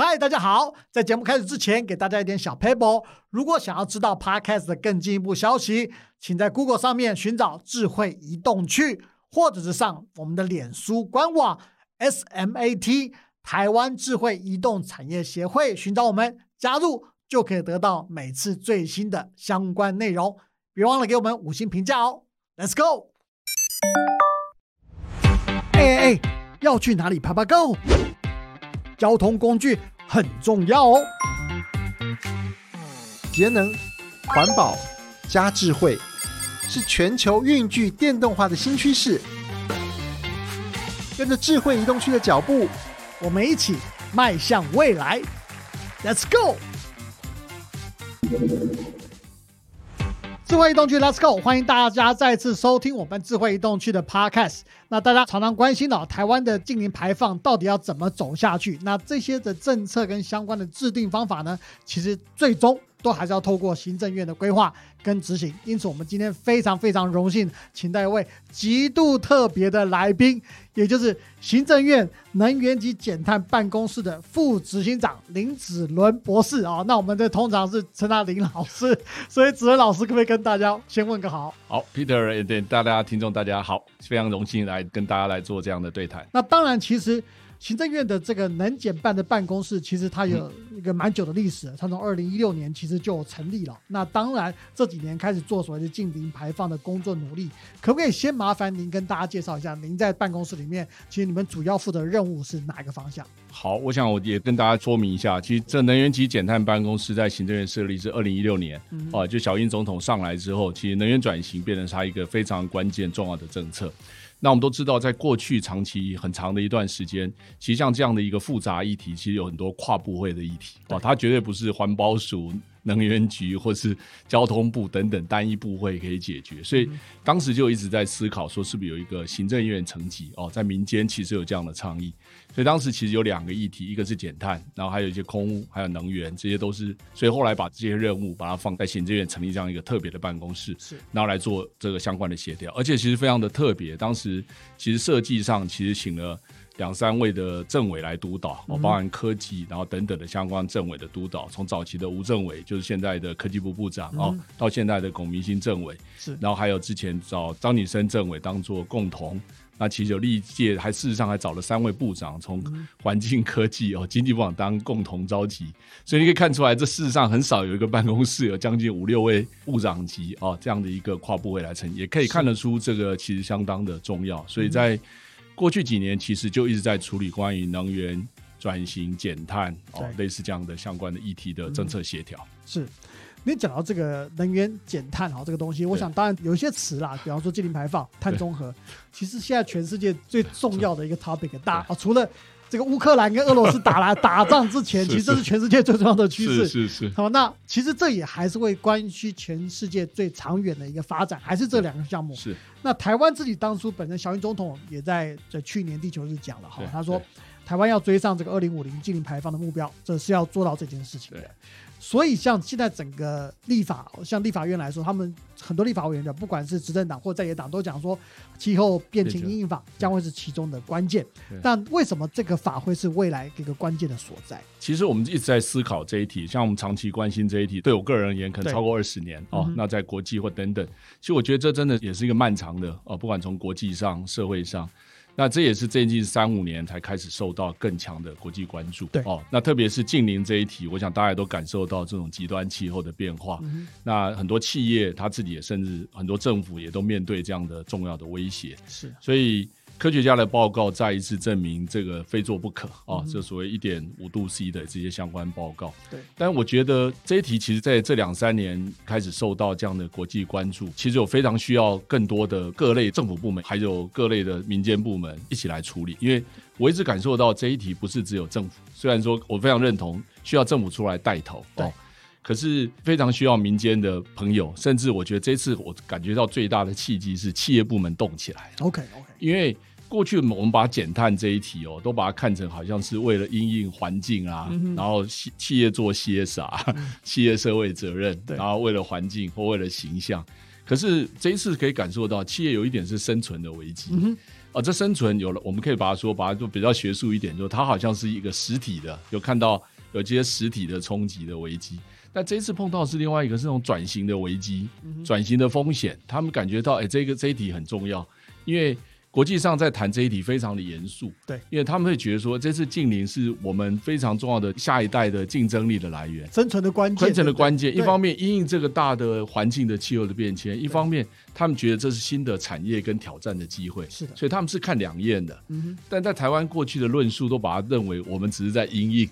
嗨，大家好！在节目开始之前，给大家一点小 paper。如果想要知道 Podcast 的更进一步消息，请在 Google 上面寻找“智慧移动去”，或者是上我们的脸书官网 SMAT 台湾智慧移动产业协会，寻找我们加入，就可以得到每次最新的相关内容。别忘了给我们五星评价哦！Let's go！哎哎哎，要去哪里爬爬 Go？交通工具很重要哦，节能、环保加智慧是全球运具电动化的新趋势。跟着智慧移动区的脚步，我们一起迈向未来。Let's go！智慧移动区，Let's go！欢迎大家再次收听我们智慧移动区的 Podcast。那大家常常关心哦，台湾的近零排放到底要怎么走下去？那这些的政策跟相关的制定方法呢？其实最终。都还是要透过行政院的规划跟执行，因此我们今天非常非常荣幸，请到一位极度特别的来宾，也就是行政院能源及减碳办公室的副执行长林子伦博士啊。那我们的通常是称他林老师，所以子伦老师可不可以跟大家先问个好？好，Peter，对大家听众大家好，非常荣幸来跟大家来做这样的对谈。那当然，其实。行政院的这个能减办的办公室，其实它有一个蛮久的历史，它从二零一六年其实就成立了。那当然这几年开始做所谓的近零排放的工作努力，可不可以先麻烦您跟大家介绍一下，您在办公室里面，其实你们主要负责任务是哪一个方向？好，我想我也跟大家说明一下，其实这能源及减碳办公室在行政院设立是二零一六年，啊，就小英总统上来之后，其实能源转型变成他一个非常关键重要的政策。那我们都知道，在过去长期很长的一段时间，其实像这样的一个复杂议题，其实有很多跨部会的议题啊，它绝对不是环保署。能源局或是交通部等等单一部会可以解决，所以当时就一直在思考，说是不是有一个行政院层级哦，在民间其实有这样的倡议，所以当时其实有两个议题，一个是减碳，然后还有一些空污，还有能源，这些都是，所以后来把这些任务把它放在行政院成立这样一个特别的办公室，是，然后来做这个相关的协调，而且其实非常的特别，当时其实设计上其实请了。两三位的政委来督导，哦，包含科技，然后等等的相关政委的督导，从早期的吴政委，就是现在的科技部部长，哦，到现在的龚明星政委，是，然后还有之前找张女生政委当做共同，那其实有历届，还事实上还找了三位部长，从环境科技哦，经济部长当共同召集，所以你可以看出来，这事实上很少有一个办公室有将近五六位部长级哦这样的一个跨部会来成，也可以看得出这个其实相当的重要，所以在。过去几年其实就一直在处理关于能源转型、减碳哦，类似这样的相关的议题的政策协调。是，你讲到这个能源减碳哈，这个东西，我想当然有一些词啦，比方说净零排放、碳中和，其实现在全世界最重要的一个 topic，大哦，除了。这个乌克兰跟俄罗斯打来打仗之前，其实这是全世界最重要的趋势。是是。好，那其实这也还是会关系全世界最长远的一个发展，还是这两个项目。是。那台湾自己当初本身，小英总统也在这去年地球日讲了哈，他说台湾要追上这个二零五零净零排放的目标，这是要做到这件事情的。所以，像现在整个立法，像立法院来说，他们很多立法委员的，不管是执政党或在野党，都讲说，气候变迁应法将会是其中的关键。但为什么这个法会是未来一个关键的所在？其实我们一直在思考这一题，像我们长期关心这一题，对我个人而言，可能超过二十年哦。那在国际或等等，其实我觉得这真的也是一个漫长的哦，不管从国际上、社会上。那这也是最近三五年才开始受到更强的国际关注。对哦，那特别是近邻这一题，我想大家都感受到这种极端气候的变化。那很多企业他自己也，甚至很多政府也都面对这样的重要的威胁。是，所以。科学家的报告再一次证明这个非做不可啊！这所谓一点五度 C 的这些相关报告。对，但我觉得这一题其实在这两三年开始受到这样的国际关注，其实有非常需要更多的各类政府部门，还有各类的民间部门一起来处理。因为我一直感受到这一题不是只有政府，虽然说我非常认同需要政府出来带头哦，可是非常需要民间的朋友，甚至我觉得这次我感觉到最大的契机是企业部门动起来。OK OK，因为。过去我们把减碳这一题哦，都把它看成好像是为了因应环境啊，然后企企业做 CSR，企业社会责任，然后为了环境或为了形象。可是这一次可以感受到，企业有一点是生存的危机。啊，这生存有了，我们可以把它说，把它就比较学术一点，就它好像是一个实体的，有看到有这些实体的冲击的危机。但这一次碰到是另外一个是那种转型的危机，转型的风险，他们感觉到，哎，这个这一题很重要，因为。国际上在谈这一题非常的严肃，对，因为他们会觉得说这次近邻是我们非常重要的下一代的竞争力的来源，生存的关键，生存的关键。一方面因应这个大的环境的气候的变迁，一方面他们觉得这是新的产业跟挑战的机会，是的，所以他们是看两面的。嗯但在台湾过去的论述都把它认为我们只是在阴影，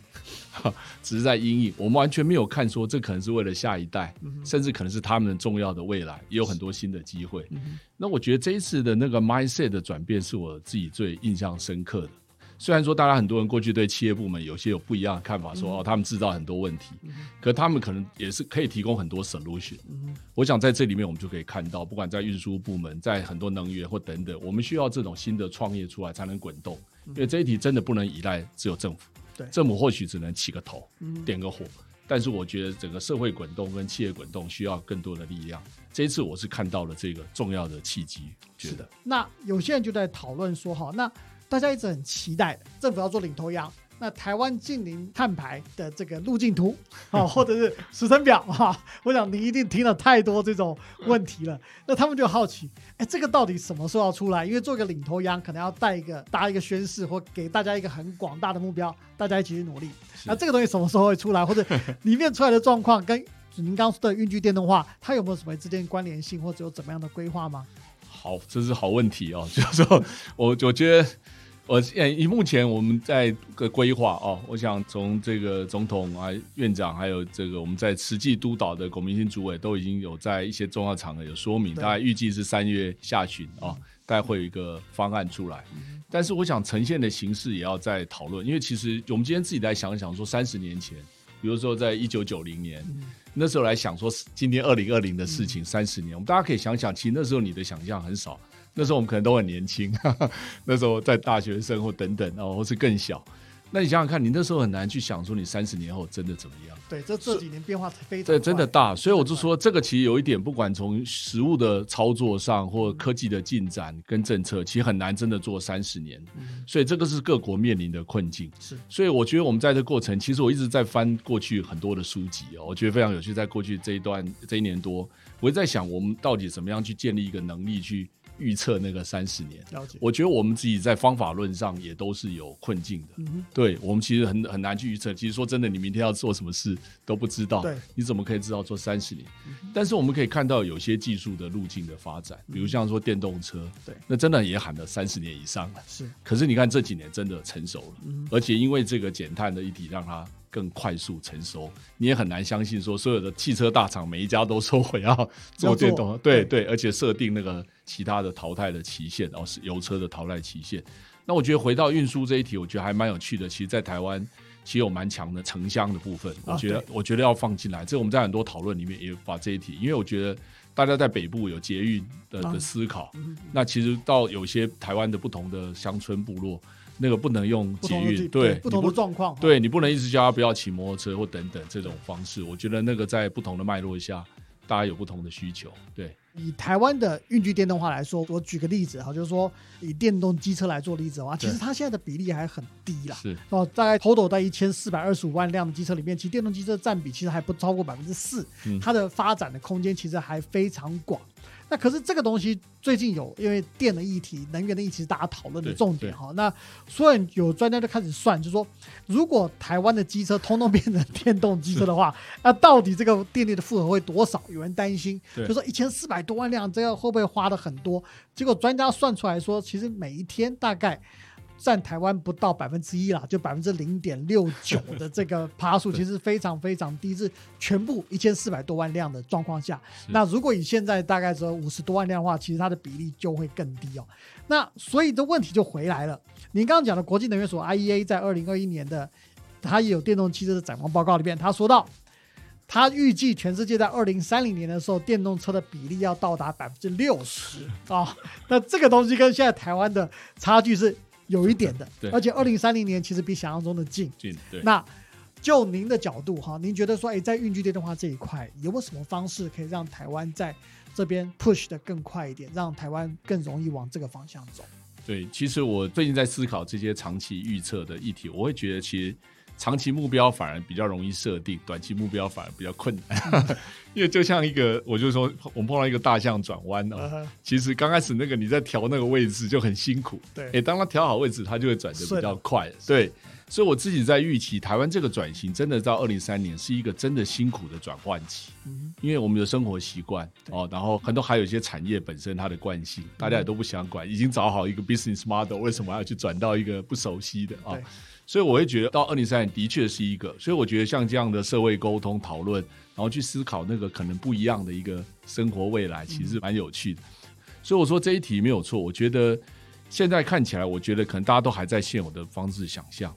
只是在阴影，我们完全没有看说这可能是为了下一代，甚至可能是他们重要的未来，也有很多新的机会。那我觉得这一次的那个 mindset 的转变是我自己最印象深刻的。虽然说大家很多人过去对企业部门有些有不一样的看法，说哦他们制造很多问题，可他们可能也是可以提供很多 solution。我想在这里面我们就可以看到，不管在运输部门，在很多能源或等等，我们需要这种新的创业出来才能滚动。因为这一题真的不能依赖只有政府，对政府或许只能起个头，点个火。但是我觉得整个社会滚动跟企业滚动需要更多的力量。这一次我是看到了这个重要的契机，觉得。那有些人就在讨论说，哈，那大家一直很期待政府要做领头羊。那台湾近邻碳排的这个路径图啊，或者是时程表哈，我想你一定听了太多这种问题了。那他们就好奇，哎，这个到底什么时候要出来？因为做一个领头羊，可能要带一个搭一个宣誓，或给大家一个很广大的目标，大家一起去努力。那这个东西什么时候会出来？或者里面出来的状况跟您刚说的运具电动化，它有没有什么之间关联性，或者有怎么样的规划吗？好，这是好问题哦。就是说我我觉得。我以目前我们在个规划哦，我想从这个总统啊、院长，还有这个我们在实际督导的龚明鑫主委，都已经有在一些重要场合有说明，大概预计是三月下旬啊，大概会有一个方案出来。但是我想呈现的形式也要再讨论，因为其实我们今天自己来想想，说三十年前，比如说在一九九零年那时候来想说今天二零二零的事情，三十年，我们大家可以想想，其实那时候你的想象很少。那时候我们可能都很年轻，那时候在大学生或等等哦，或是更小。那你想想看，你那时候很难去想说你三十年后真的怎么样？对，这这几年变化非常对，真的大。所以我就说，这个其实有一点，不管从实物的操作上，或科技的进展跟政策，其实很难真的做三十年。所以这个是各国面临的困境。是，所以我觉得我们在这过程，其实我一直在翻过去很多的书籍哦，我觉得非常有趣。在过去这一段这一年多，我在想，我们到底怎么样去建立一个能力去。预测那个三十年，了解。我觉得我们自己在方法论上也都是有困境的。嗯对我们其实很很难去预测。其实说真的，你明天要做什么事都不知道。对，你怎么可以知道做三十年？但是我们可以看到有些技术的路径的发展，比如像说电动车，对，那真的也喊了三十年以上了。是。可是你看这几年真的成熟了，而且因为这个减碳的议题，让它。更快速成熟，你也很难相信说所有的汽车大厂每一家都说我要做电动，对对，而且设定那个其他的淘汰的期限，然后是油车的淘汰期限。那我觉得回到运输这一题，我觉得还蛮有趣的。其实，在台湾其实有蛮强的城乡的部分，我觉得我觉得要放进来。这我们在很多讨论里面也把这一题，因为我觉得大家在北部有捷运的的思考，那其实到有些台湾的不同的乡村部落。那个不能用捷运，对不同的状况，对你不能一直叫他不要骑摩托车或等等这种方式。我觉得那个在不同的脉络下，大家有不同的需求。对，以台湾的运具电动化来说，我举个例子哈，就是说以电动机车来做例子的话，其实它现在的比例还很低啦。是哦，大概 total 在一千四百二十五万辆的机车里面，其实电动机车占比其实还不超过百分之四。它的发展的空间其实还非常广。那可是这个东西最近有因为电的议题、能源的议题是大家讨论的重点哈。那所以有专家就开始算，就说如果台湾的机车通通变成电动机车的话，那到底这个电力的负荷会多少？有人担心，就说一千四百多万辆，这个会不会花的很多？结果专家算出来说，其实每一天大概。占台湾不到百分之一啦，就百分之零点六九的这个爬数，其实非常非常低，是全部一千四百多万辆的状况下。那如果以现在大概只有五十多万辆的话，其实它的比例就会更低哦。那所以的问题就回来了。您刚刚讲的国际能源署 IEA 在二零二一年的，它也有电动汽车的展望报告里面，他说到，他预计全世界在二零三零年的时候，电动车的比例要到达百分之六十啊。那这个东西跟现在台湾的差距是。有一点的，而且二零三零年其实比想象中的近。近，对。那就您的角度哈，您觉得说，哎，在运具电动化这一块，有没有什么方式可以让台湾在这边 push 的更快一点，让台湾更容易往这个方向走？对，其实我最近在思考这些长期预测的议题，我会觉得其实长期目标反而比较容易设定，短期目标反而比较困难。因为就像一个，我就说我们碰到一个大象转弯哦，其实刚开始那个你在调那个位置就很辛苦，对，哎，当他调好位置，它就会转的比较快，对。所以我自己在预期台湾这个转型，真的到二零三年是一个真的辛苦的转换期，因为我们的生活习惯哦，然后很多还有一些产业本身它的惯性，大家也都不想管，已经找好一个 business model，为什么要去转到一个不熟悉的啊？所以我会觉得到二零三年的确是一个，所以我觉得像这样的社会沟通讨论，然后去思考那个可能不一样的一个生活未来，其实蛮有趣的。所以我说这一题没有错，我觉得。现在看起来，我觉得可能大家都还在现有的方式想象，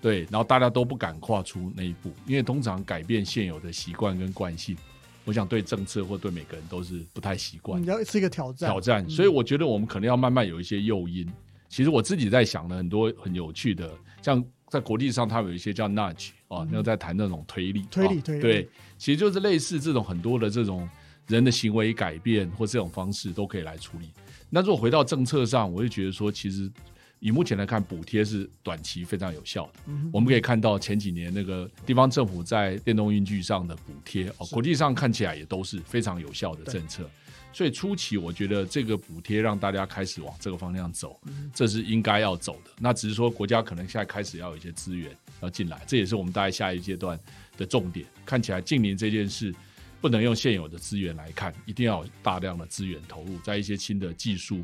对，然后大家都不敢跨出那一步，因为通常改变现有的习惯跟惯性，我想对政策或对每个人都是不太习惯，要是一个挑战。挑战，所以我觉得我们可能要慢慢有一些诱因。其实我自己在想的很多很有趣的，像在国际上，它有一些叫 nudge 啊，那个在谈那种推力，推力，推力，对，其实就是类似这种很多的这种人的行为改变或这种方式都可以来处理。那如果回到政策上，我就觉得说，其实以目前来看，补贴是短期非常有效的。我们可以看到前几年那个地方政府在电动运具上的补贴，哦，国际上看起来也都是非常有效的政策。所以初期我觉得这个补贴让大家开始往这个方向走，这是应该要走的。那只是说国家可能现在开始要有一些资源要进来，这也是我们大概下一阶段的重点。看起来近年这件事。不能用现有的资源来看，一定要有大量的资源投入在一些新的技术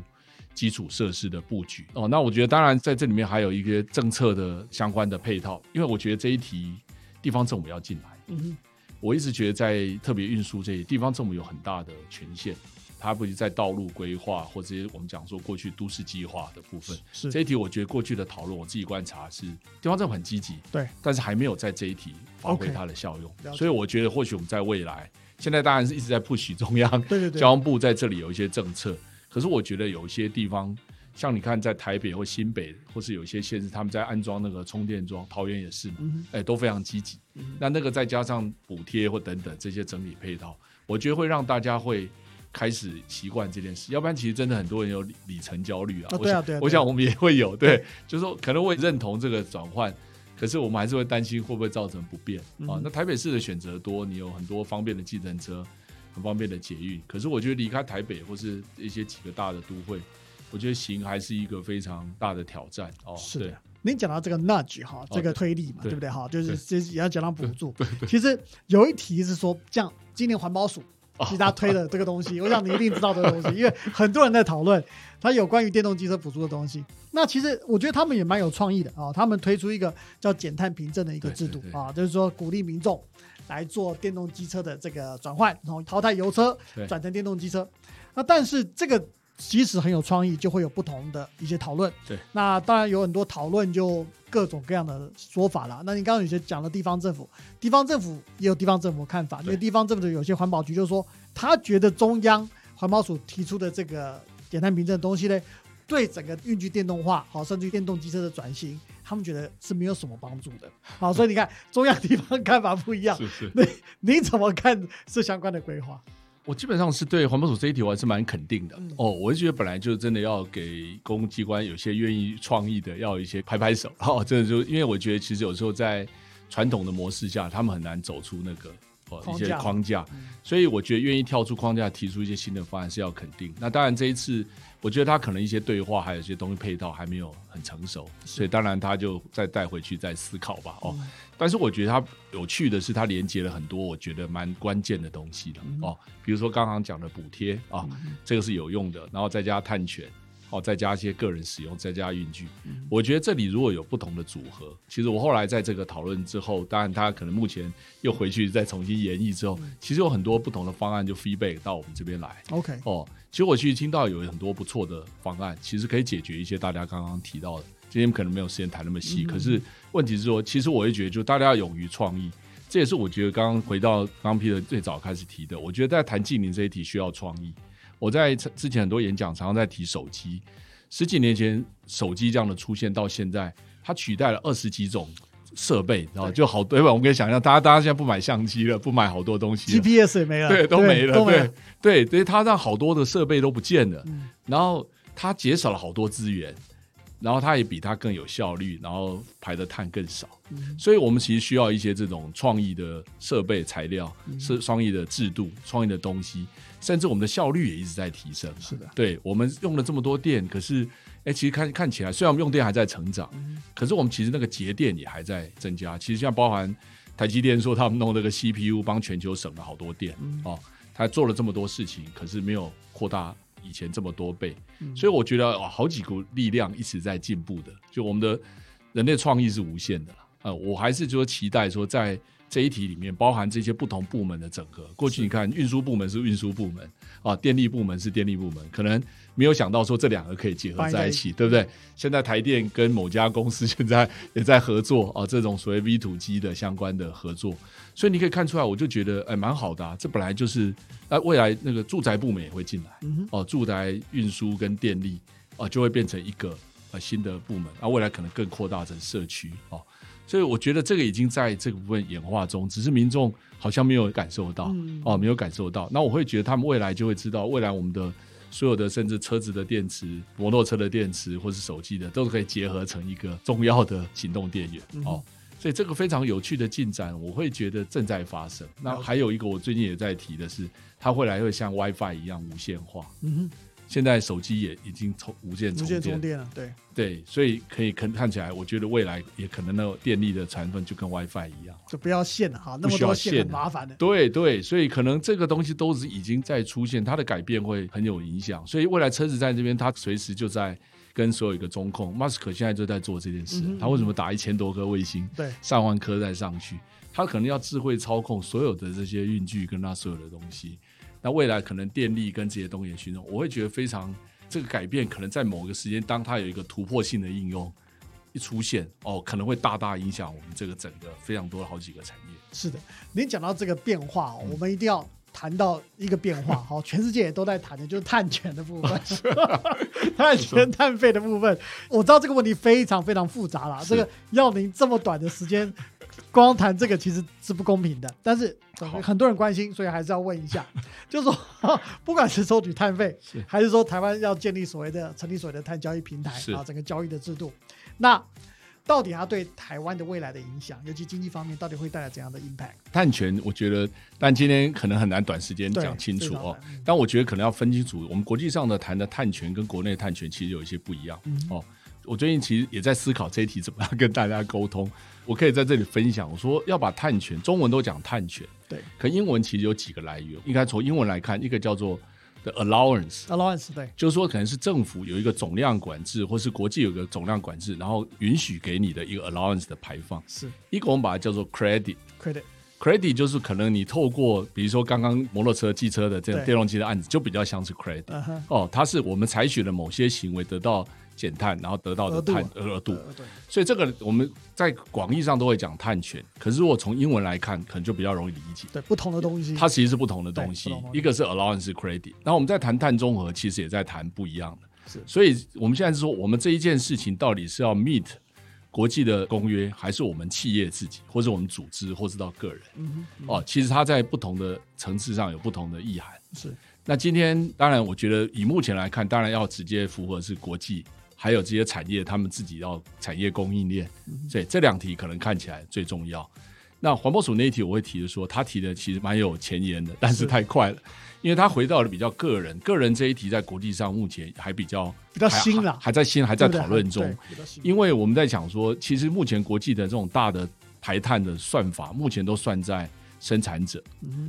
基础设施的布局哦。那我觉得，当然在这里面还有一个政策的相关的配套，因为我觉得这一题地方政府要进来。嗯，我一直觉得在特别运输这些地方政府有很大的权限，它不是在道路规划或者我们讲说过去都市计划的部分。是这一题，我觉得过去的讨论，我自己观察是地方政府很积极，对，但是还没有在这一题发挥它的效用。所以我觉得，或许我们在未来。现在当然是一直在 push 中央 交通部在这里有一些政策，可是我觉得有一些地方，像你看在台北或新北，或是有一些县市，他们在安装那个充电桩，桃园也是嘛，哎，都非常积极。那那个再加上补贴或等等这些整理配套，我觉得会让大家会开始习惯这件事。要不然其实真的很多人有里程焦虑啊。对啊，对啊。我想我们也会有，对，就是说可能会认同这个转换。可是我们还是会担心会不会造成不便啊？那台北市的选择多，你有很多方便的计程车，很方便的捷运。可是我觉得离开台北或是一些几个大的都会，我觉得行还是一个非常大的挑战哦。是的，您讲到这个 nudge 哈，这个推力嘛，对不对哈？就是这也要讲到补助。其实有一题是说，像今年环保署。其他推的这个东西，我想你一定知道这个东西，因为很多人在讨论它有关于电动机车补助的东西。那其实我觉得他们也蛮有创意的啊，他们推出一个叫减碳凭证的一个制度啊，就是说鼓励民众来做电动机车的这个转换，然后淘汰油车，转成电动机车。那但是这个。即使很有创意，就会有不同的一些讨论。对，那当然有很多讨论，就各种各样的说法了。那你刚刚有些讲了地方政府，地方政府也有地方政府看法，因为地方政府的有些环保局就说，他觉得中央环保署提出的这个减碳凭证的东西呢，对整个运具电动化，好，甚至于电动机车的转型，他们觉得是没有什么帮助的。好，所以你看中央地方看法不一样。是是。那 你怎么看这相关的规划？我基本上是对环保署这一题我还是蛮肯定的哦，我就觉得本来就真的要给公共机关有些愿意创意的，要一些拍拍手哦，真的就因为我觉得其实有时候在传统的模式下，他们很难走出那个哦一些框架，所以我觉得愿意跳出框架提出一些新的方案是要肯定。那当然这一次。我觉得他可能一些对话，还有一些东西配套还没有很成熟，所以当然他就再带回去再思考吧。哦，但是我觉得他有趣的是，它连接了很多我觉得蛮关键的东西的哦，比如说刚刚讲的补贴啊，这个是有用的，然后再加探权。哦，再加一些个人使用，再加运具。我觉得这里如果有不同的组合，其实我后来在这个讨论之后，当然他可能目前又回去再重新演绎之后，其实有很多不同的方案就 feedback 到我们这边来。OK，哦，其实我其实听到有很多不错的方案，其实可以解决一些大家刚刚提到的。今天可能没有时间谈那么细，可是问题是说，其实我会觉得，就大家要勇于创意，这也是我觉得刚刚回到刚 Peter 最早开始提的，我觉得在谈近邻这一题需要创意。我在之前很多演讲常常在提手机，十几年前手机这样的出现到现在，它取代了二十几种设备，然后就好多。我们可以想象，大家大家现在不买相机了，不买好多东西，GPS 也没了，对，都没了，对对，所以它让好多的设备都不见了。然后它节省了好多资源，然后它也比它更有效率，然后排的碳更少。所以我们其实需要一些这种创意的设备、材料，是创意的制度、创意的东西，甚至我们的效率也一直在提升。是的，对我们用了这么多电，可是哎，其实看看起来，虽然我们用电还在成长，可是我们其实那个节电也还在增加。其实像包含台积电说他们弄那个 CPU 帮全球省了好多电哦，他做了这么多事情，可是没有扩大以前这么多倍。所以我觉得好几股力量一直在进步的，就我们的人类创意是无限的。呃，我还是说期待说，在这一题里面包含这些不同部门的整合。过去你看，运输部门是运输部门啊，电力部门是电力部门，可能没有想到说这两个可以结合在一起，对不对？现在台电跟某家公司 现在也在合作啊，这种所谓 V 土机的相关的合作，所以你可以看出来，我就觉得哎，蛮好的啊。这本来就是哎，未来那个住宅部门也会进来哦，住宅运输跟电力啊，就会变成一个呃新的部门啊，未来可能更扩大成社区哦。所以我觉得这个已经在这个部分演化中，只是民众好像没有感受到哦，没有感受到。那我会觉得他们未来就会知道，未来我们的所有的甚至车子的电池、摩托车的电池或是手机的，都是可以结合成一个重要的行动电源哦。所以这个非常有趣的进展，我会觉得正在发生。那还有一个我最近也在提的是，它未来会像 WiFi 一样无线化。嗯哼。现在手机也已经充无线充电了，对对，所以可以看看起来，我觉得未来也可能那个电力的成分就跟 WiFi 一样，就不要线了哈，那么多线很麻烦的。对对，所以可能这个东西都是已经在出现，它的改变会很有影响。所以未来车子在这边，它随时就在跟所有一个中控。马斯克现在就在做这件事，他为什么打一千多颗卫星，对，上万颗再上去，他可能要智慧操控所有的这些运具跟他所有的东西。那未来可能电力跟这些东西的驱动，我会觉得非常。这个改变可能在某个时间，当它有一个突破性的应用一出现，哦，可能会大大影响我们这个整个非常多的好几个产业。是的，您讲到这个变化，我们一定要谈到一个变化，好，全世界也都在谈的，就是碳权的部分，碳权碳费的部分。我知道这个问题非常非常复杂了，这个要您这么短的时间。光谈这个其实是不公平的，但是很多人关心，所以还是要问一下，就是说，不管是收取碳费，还是说台湾要建立所谓的成立所谓的碳交易平台啊，整个交易的制度，那到底它对台湾的未来的影响，尤其经济方面，到底会带来怎样的 impact？碳权，我觉得，但今天可能很难短时间讲清楚哦。但我觉得可能要分清楚，我们国际上的谈的碳权跟国内碳权其实有一些不一样哦。我最近其实也在思考这一题怎么样跟大家沟通。我可以在这里分享，我说要把碳权，中文都讲碳权，对，可英文其实有几个来源，应该从英文来看，一个叫做 the allowance，allowance，对，就是说可能是政府有一个总量管制，或是国际有个总量管制，然后允许给你的一个 allowance 的排放，是。一个我们把它叫做 credit，credit，credit 就是可能你透过比如说刚刚摩托车、汽车的这种电动机的案子，就比较像是 credit，哦，它是我们采取了某些行为得到。减碳，然后得到的碳额度，所以这个我们在广义上都会讲碳权。可是如果从英文来看，可能就比较容易理解。对，不同的东西，它其实是不同的东西。一个是 allowance credit，然后我们在谈碳中和，其实也在谈不一样的。是，所以我们现在是说，我们这一件事情到底是要 meet 国际的公约，还是我们企业自己，或者我们组织，或是到个人？嗯哦，其实它在不同的层次上有不同的意涵。是。那今天当然，我觉得以目前来看，当然要直接符合是国际。还有这些产业，他们自己要产业供应链，所以这两题可能看起来最重要。那环保署那一题，我会提的说，他提的其实蛮有前沿的，但是太快了，因为他回到了比较个人，个人这一题在国际上目前还比较比较新了，还在新，还在讨论中。因为我们在讲说，其实目前国际的这种大的排碳的算法，目前都算在生产者，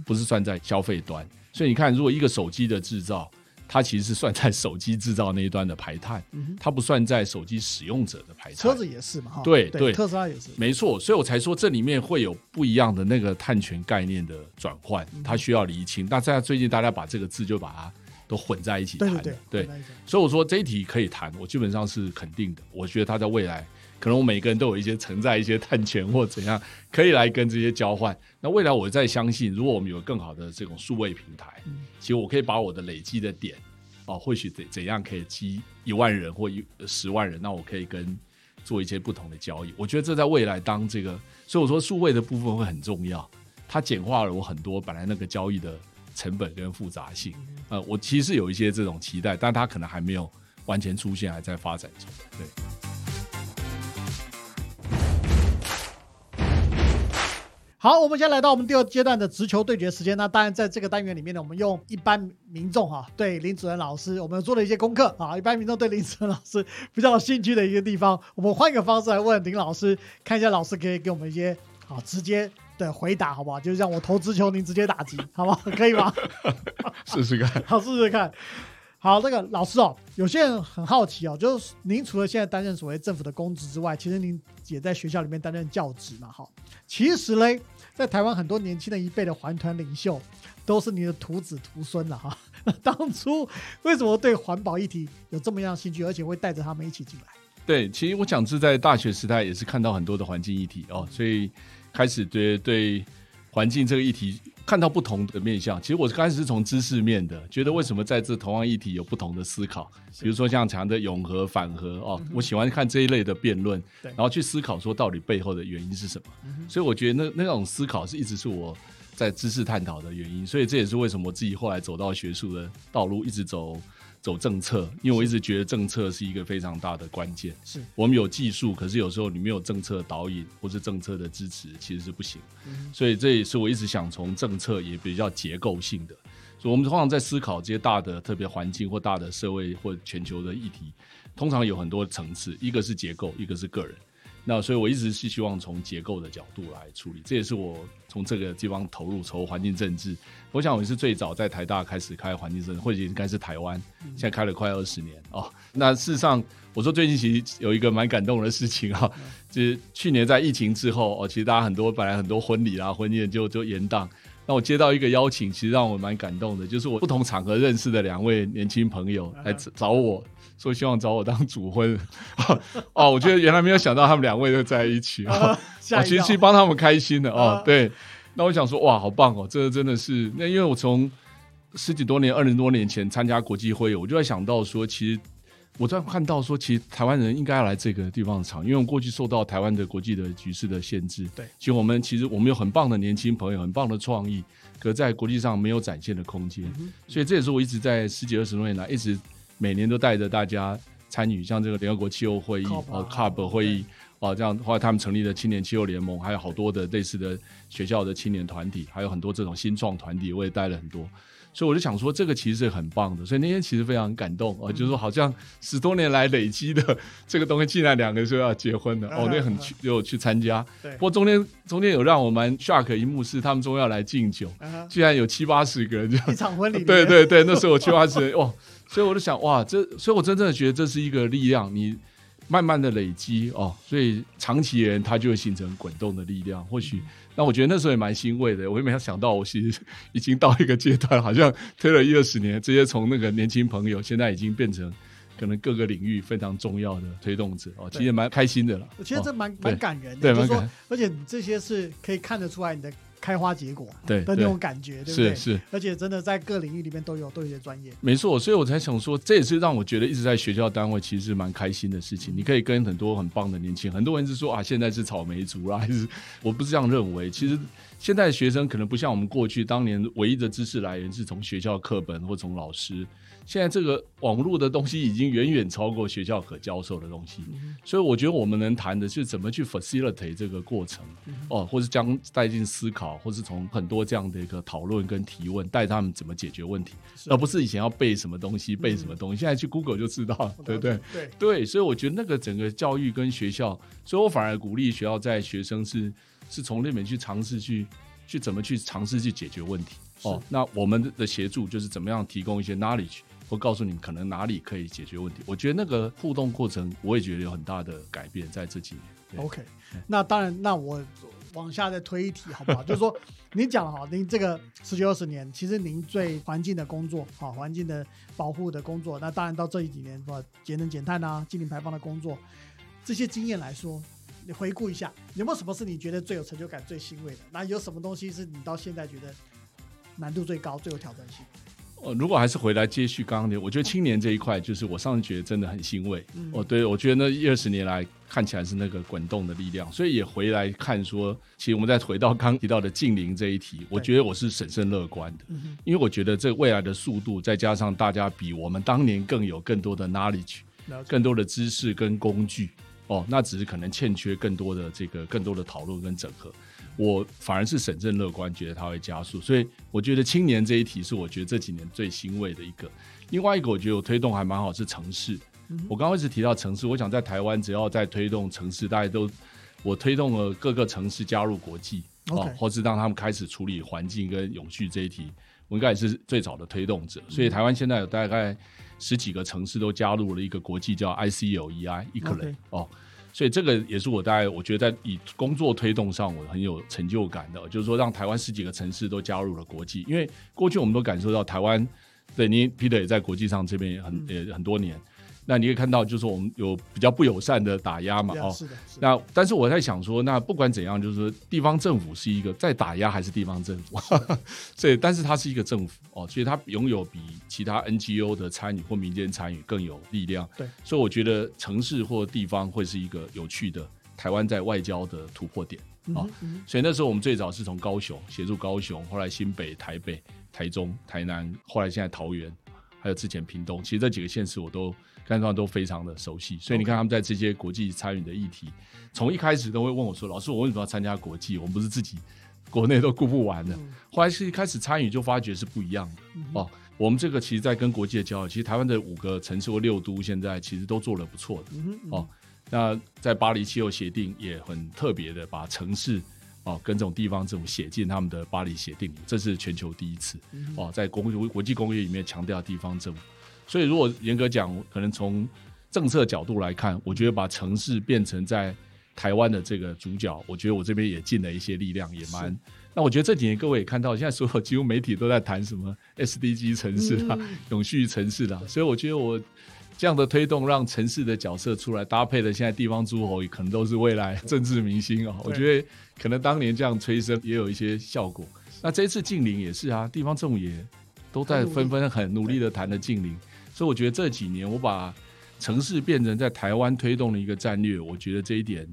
不是算在消费端。所以你看，如果一个手机的制造，它其实是算在手机制造那一端的排碳，它不算在手机使用者的排碳。车子也是嘛？对对，特斯拉也是。没错，所以我才说这里面会有不一样的那个碳权概念的转换，它需要厘清。那在最近大家把这个字就把它都混在一起谈，对。所以我说这一题可以谈，我基本上是肯定的。我觉得它在未来。可能我每个人都有一些承载一些碳权或怎样，可以来跟这些交换。那未来我再相信，如果我们有更好的这种数位平台，其实我可以把我的累积的点，哦，或许怎怎样可以积一万人或一十万人，那我可以跟做一些不同的交易。我觉得这在未来当这个，所以我说数位的部分会很重要，它简化了我很多本来那个交易的成本跟复杂性。呃，我其实有一些这种期待，但它可能还没有。完全出现，还在发展中。对。好，我们先来到我们第二阶段的直球对决时间。那当然，在这个单元里面呢，我们用一般民众哈对林主任老师，我们做了一些功课啊。一般民众对林主任老师比较有兴趣的一个地方，我们换一个方式来问林老师，看一下老师可以给我们一些好直接的回答，好不好？就是让我投直球，您直接打击，好不好？可以吗？试试看，好，试试看。好，那个老师哦，有些人很好奇哦，就是您除了现在担任所谓政府的公职之外，其实您也在学校里面担任教职嘛？哈，其实嘞。在台湾，很多年轻的一辈的环团领袖都是你的徒子徒孙了哈。当初为什么对环保议题有这么样兴趣，而且会带着他们一起进来？对，其实我讲是在大学时代也是看到很多的环境议题哦，所以开始对对环境这个议题看到不同的面向。其实我刚开始是从知识面的，觉得为什么在这同样议题有不同的思考，比如说像讲的永和反和哦，我喜欢看这一类的辩论，然后去思考说到底背后的原因是什么。所以我觉得那那种思考是一直是我在知识探讨的原因，所以这也是为什么我自己后来走到学术的道路，一直走走政策，因为我一直觉得政策是一个非常大的关键。是我们有技术，可是有时候你没有政策导引或是政策的支持，其实是不行。所以这也是我一直想从政策也比较结构性的，所以我们通常在思考这些大的特别环境或大的社会或全球的议题，通常有很多层次，一个是结构，一个是个人。那所以，我一直是希望从结构的角度来处理，这也是我从这个地方投入从环境政治。我想我是最早在台大开始开环境政治，或者应该是台湾，现在开了快二十年哦。那事实上，我说最近其实有一个蛮感动的事情啊，就是去年在疫情之后哦，其实大家很多本来很多婚礼啦、婚宴就就延宕。那我接到一个邀请，其实让我蛮感动的，就是我不同场合认识的两位年轻朋友来找我。说希望找我当主婚，哦，我觉得原来没有想到他们两位都在一起我，其实去帮他们开心的哦，对，那我想说哇，好棒哦，这真的是那因为我从十几多年、二十多年前参加国际会议，我就在想到说，其实我在看到说，其实台湾人应该要来这个地方场，因为我过去受到台湾的国际的局势的限制，对，其实我们其实我们有很棒的年轻朋友，很棒的创意，可在国际上没有展现的空间，所以这也是我一直在十几二十多年来一直。每年都带着大家参与，像这个联合国气候会议、哦 CUP 会议，哦这样，后来他们成立了青年气候联盟，还有好多的类似的学校的青年团体，还有很多这种新创团体，我也带了很多。所以我就想说，这个其实是很棒的。所以那天其实非常感动哦，就是说好像十多年来累积的这个东西，竟然两个说要结婚了，哦，那很去有去参加。不过中间中间有让我们 shock 一幕是，他们终于要来敬酒，居然有七八十个人这样。一场婚礼。对对对，那时候七八十人哇。所以我就想，哇，这，所以我真正的觉得这是一个力量，你慢慢的累积哦，所以长期人它就会形成滚动的力量。或许，那我觉得那时候也蛮欣慰的，我也没有想到，我其实已经到一个阶段，好像推了一二十年，这些从那个年轻朋友，现在已经变成可能各个领域非常重要的推动者哦，其实蛮开心的了。我觉得这蛮蛮感人的，就是说，而且这些是可以看得出来你的。开花结果对的那种感觉，对不对？是是，而且真的在各领域里面都有都有些专业，没错。所以我才想说，这也是让我觉得一直在学校单位其实是蛮开心的事情。你可以跟很多很棒的年轻人，很多人是说啊，现在是草莓族啦，还是我不是这样认为。其实现在的学生可能不像我们过去当年唯一的知识来源是从学校课本或从老师。现在这个网络的东西已经远远超过学校可教授的东西，所以我觉得我们能谈的是怎么去 facilitate 这个过程，哦，或是将带进思考，或是从很多这样的一个讨论跟提问，带他们怎么解决问题，而不是以前要背什么东西背什么东西，现在去 Google 就知道，对不对？对对，所以我觉得那个整个教育跟学校，所以我反而鼓励学校在学生是是从那边去尝试去去怎么去尝试去解决问题。哦，那我们的协助就是怎么样提供一些 knowledge。会告诉你们可能哪里可以解决问题。我觉得那个互动过程，我也觉得有很大的改变在这几年。OK，那当然，那我往下再推一题好不好？就是说，您讲哈，您这个十九二十年，其实您对环境的工作，好环境的保护的工作，那当然到这几年，说节能减碳啊、净零排放的工作，这些经验来说，你回顾一下，有没有什么是你觉得最有成就感、最欣慰的？那有什么东西是你到现在觉得难度最高、最有挑战性？呃，如果还是回来接续刚刚的，我觉得青年这一块，就是我上次觉得真的很欣慰。哦，对，我觉得那一二十年来看起来是那个滚动的力量，所以也回来看说，其实我们再回到刚提到的近邻这一题，我觉得我是审慎乐观的，因为我觉得这未来的速度，再加上大家比我们当年更有更多的 knowledge，更多的知识跟工具，哦，那只是可能欠缺更多的这个更多的讨论跟整合。我反而是审慎乐观，觉得它会加速，所以我觉得青年这一题是我觉得这几年最欣慰的一个。另外一个，我觉得我推动还蛮好，是城市。我刚开始提到城市，我想在台湾只要在推动城市，大家都我推动了各个城市加入国际哦，或是让他们开始处理环境跟永续这一题，我应该也是最早的推动者。所以台湾现在有大概十几个城市都加入了一个国际叫 ICLEI 一克雷哦。所以这个也是我大概我觉得在以工作推动上我很有成就感的，就是说让台湾十几个城市都加入了国际，因为过去我们都感受到台湾，对你 Peter 也在国际上这边也很也很多年。那你可以看到，就是我们有比较不友善的打压嘛，哦，是的。那但是我在想说，那不管怎样，就是说地方政府是一个在打压，还是地方政府？所以，但是它是一个政府哦，所以它拥有比其他 NGO 的参与或民间参与更有力量。对，所以我觉得城市或地方会是一个有趣的台湾在外交的突破点啊。所以那时候我们最早是从高雄协助高雄，后来新北、台北、台中、台南，后来现在桃园，还有之前屏东，其实这几个县市我都。干上都非常的熟悉，所以你看他们在这些国际参与的议题，从一开始都会问我说：“老师，我为什么要参加国际？我们不是自己国内都顾不完的。”后来是一开始参与就发觉是不一样的哦。我们这个其实，在跟国际的交流，其实台湾的五个城市或六都现在其实都做的不错的哦。那在巴黎气候协定也很特别的把城市哦跟这种地方政府写进他们的巴黎协定里，这是全球第一次哦，在公国际公约里面强调地方政府。所以，如果严格讲，可能从政策角度来看，我觉得把城市变成在台湾的这个主角，我觉得我这边也尽了一些力量，也蛮。那我觉得这几年各位也看到，现在所有几乎媒体都在谈什么 SDG 城市啦、永续城市啦，所以我觉得我这样的推动，让城市的角色出来，搭配的现在地方诸侯，也可能都是未来政治明星啊。我觉得可能当年这样催生也有一些效果。那这一次近邻也是啊，地方政府也都在纷纷很努力的谈的近邻。所以我觉得这几年我把城市变成在台湾推动的一个战略，我觉得这一点，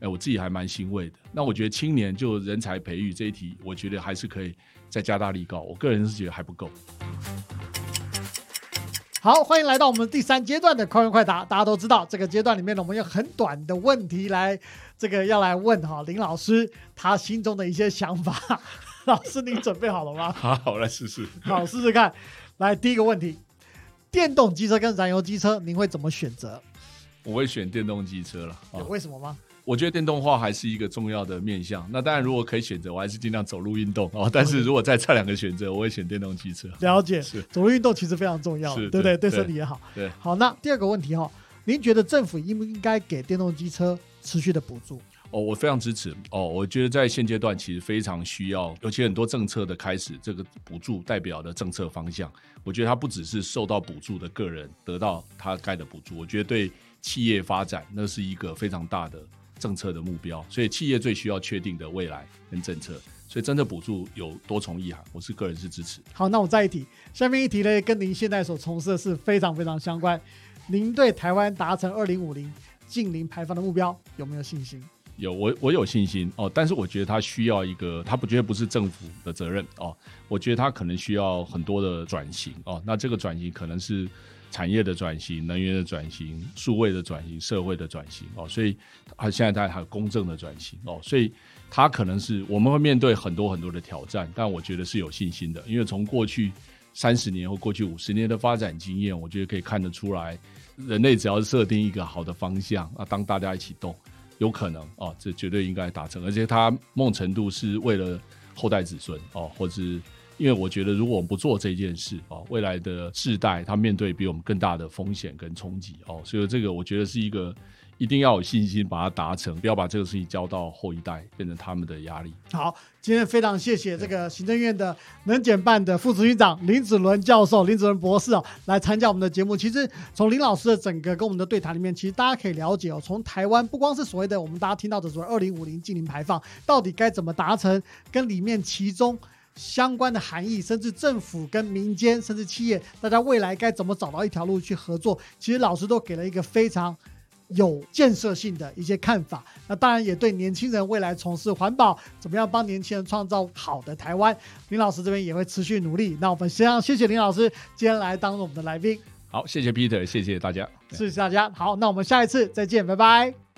哎，我自己还蛮欣慰的。那我觉得青年就人才培育这一题，我觉得还是可以再加大力高。我个人是觉得还不够。好，欢迎来到我们第三阶段的快问快答。大家都知道，这个阶段里面呢，我们用很短的问题来，这个要来问哈林老师他心中的一些想法。老师，你准备好了吗？好，我来试试。好，试试看。来，第一个问题。电动机车跟燃油机车，您会怎么选择？我会选电动机车了。有为什么吗？我觉得电动化还是一个重要的面向。那当然，如果可以选择，我还是尽量走路运动哦。但是如果再差两个选择，我会选电动机车。了解，是走路运动其实非常重要，对不对？对身体也好。对，好。那第二个问题哈，您觉得政府应不应该给电动机车持续的补助？哦，我非常支持哦。我觉得在现阶段其实非常需要，尤其很多政策的开始，这个补助代表的政策方向，我觉得它不只是受到补助的个人得到他该的补助，我觉得对企业发展那是一个非常大的政策的目标。所以企业最需要确定的未来跟政策，所以真的补助有多重意涵，我是个人是支持。好，那我再一提，下面一题呢，跟您现在所从事的是非常非常相关。您对台湾达成二零五零近零排放的目标有没有信心？有我我有信心哦，但是我觉得它需要一个，它不觉得不是政府的责任哦，我觉得它可能需要很多的转型哦，那这个转型可能是产业的转型、能源的转型、数位的转型、社会的转型哦，所以它现在它还有公正的转型哦，所以它可能是我们会面对很多很多的挑战，但我觉得是有信心的，因为从过去三十年或过去五十年的发展经验，我觉得可以看得出来，人类只要设定一个好的方向啊，当大家一起动。有可能啊，这绝对应该达成，而且他梦程度是为了后代子孙哦，或者因为我觉得，如果我们不做这件事哦，未来的世代他面对比我们更大的风险跟冲击哦，所以这个我觉得是一个。一定要有信心把它达成，不要把这个事情交到后一代，变成他们的压力。好，今天非常谢谢这个行政院的能检办的副执行长林子伦教授、林子伦博士哦，来参加我们的节目。其实从林老师的整个跟我们的对谈里面，其实大家可以了解哦，从台湾不光是所谓的我们大家听到的所谓二零五零净零排放，到底该怎么达成，跟里面其中相关的含义，甚至政府跟民间，甚至企业，大家未来该怎么找到一条路去合作，其实老师都给了一个非常有建设性的一些看法。那当然也对年轻人未来从事环保，怎么样帮年轻人创造好的台湾，林老师这边也会持续努力。那我们先要谢谢林老师今天来当我们的来宾，好，谢谢 Peter，谢谢大家。谢谢大家。好，那我们下一次再见，拜拜。